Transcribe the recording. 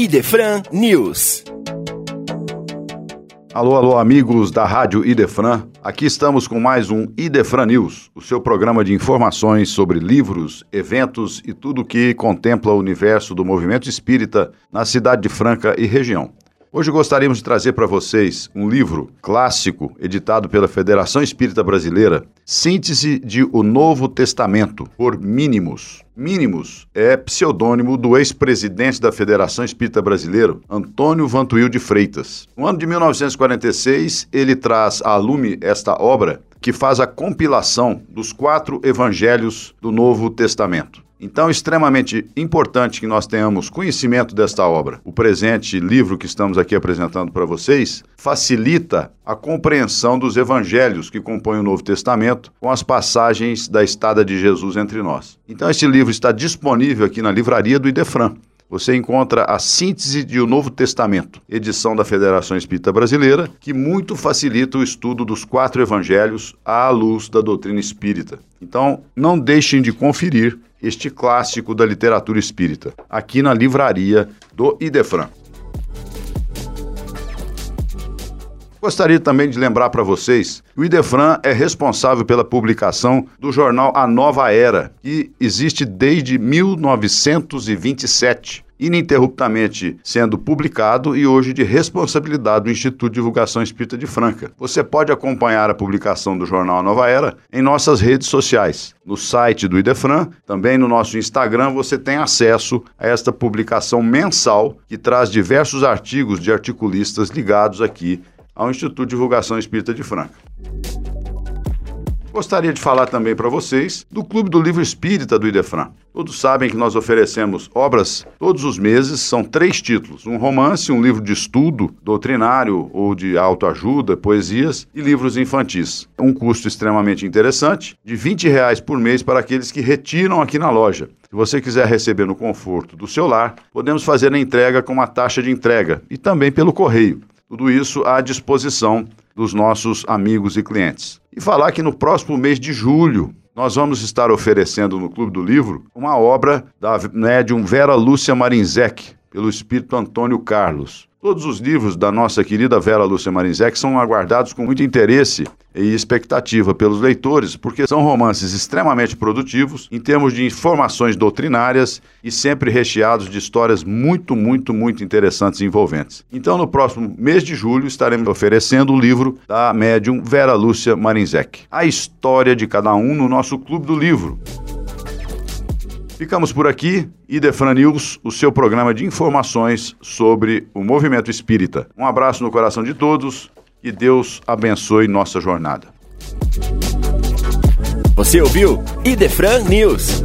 Idefran News. Alô, alô, amigos da Rádio Idefran. Aqui estamos com mais um Idefran News, o seu programa de informações sobre livros, eventos e tudo que contempla o universo do movimento espírita na cidade de Franca e região. Hoje gostaríamos de trazer para vocês um livro clássico editado pela Federação Espírita Brasileira, Síntese de O Novo Testamento, por Mínimos. Mínimos é pseudônimo do ex-presidente da Federação Espírita Brasileira, Antônio Vantuil de Freitas. No ano de 1946, ele traz à lume esta obra que faz a compilação dos quatro evangelhos do Novo Testamento. Então, é extremamente importante que nós tenhamos conhecimento desta obra. O presente livro que estamos aqui apresentando para vocês facilita a compreensão dos evangelhos que compõem o Novo Testamento com as passagens da estada de Jesus entre nós. Então, este livro está disponível aqui na livraria do Idefran você encontra a síntese de O Novo Testamento, edição da Federação Espírita Brasileira, que muito facilita o estudo dos quatro evangelhos à luz da doutrina espírita. Então, não deixem de conferir este clássico da literatura espírita, aqui na livraria do Idefran. Gostaria também de lembrar para vocês que o Idefran é responsável pela publicação do jornal A Nova Era, que existe desde 1927 ininterruptamente sendo publicado e hoje de responsabilidade do Instituto de Divulgação Espírita de Franca. Você pode acompanhar a publicação do jornal Nova Era em nossas redes sociais. No site do Idefran, também no nosso Instagram, você tem acesso a esta publicação mensal que traz diversos artigos de articulistas ligados aqui ao Instituto de Divulgação Espírita de Franca. Gostaria de falar também para vocês do Clube do Livro Espírita do Idefran. Todos sabem que nós oferecemos obras todos os meses, são três títulos: um romance, um livro de estudo doutrinário ou de autoajuda, poesias e livros infantis. Um custo extremamente interessante, de 20 reais por mês para aqueles que retiram aqui na loja. Se você quiser receber no conforto do seu lar, podemos fazer a entrega com uma taxa de entrega e também pelo correio. Tudo isso à disposição dos nossos amigos e clientes. E falar que no próximo mês de julho nós vamos estar oferecendo no Clube do Livro uma obra da médium Vera Lúcia Marinzec, pelo espírito Antônio Carlos. Todos os livros da nossa querida Vera Lúcia Marinzec são aguardados com muito interesse e expectativa pelos leitores, porque são romances extremamente produtivos em termos de informações doutrinárias e sempre recheados de histórias muito, muito, muito interessantes e envolventes. Então, no próximo mês de julho, estaremos oferecendo o livro da médium Vera Lúcia Marinzec. A história de cada um no nosso Clube do Livro. Ficamos por aqui. Idefran News, o seu programa de informações sobre o movimento espírita. Um abraço no coração de todos e Deus abençoe nossa jornada. Você ouviu Idefran News.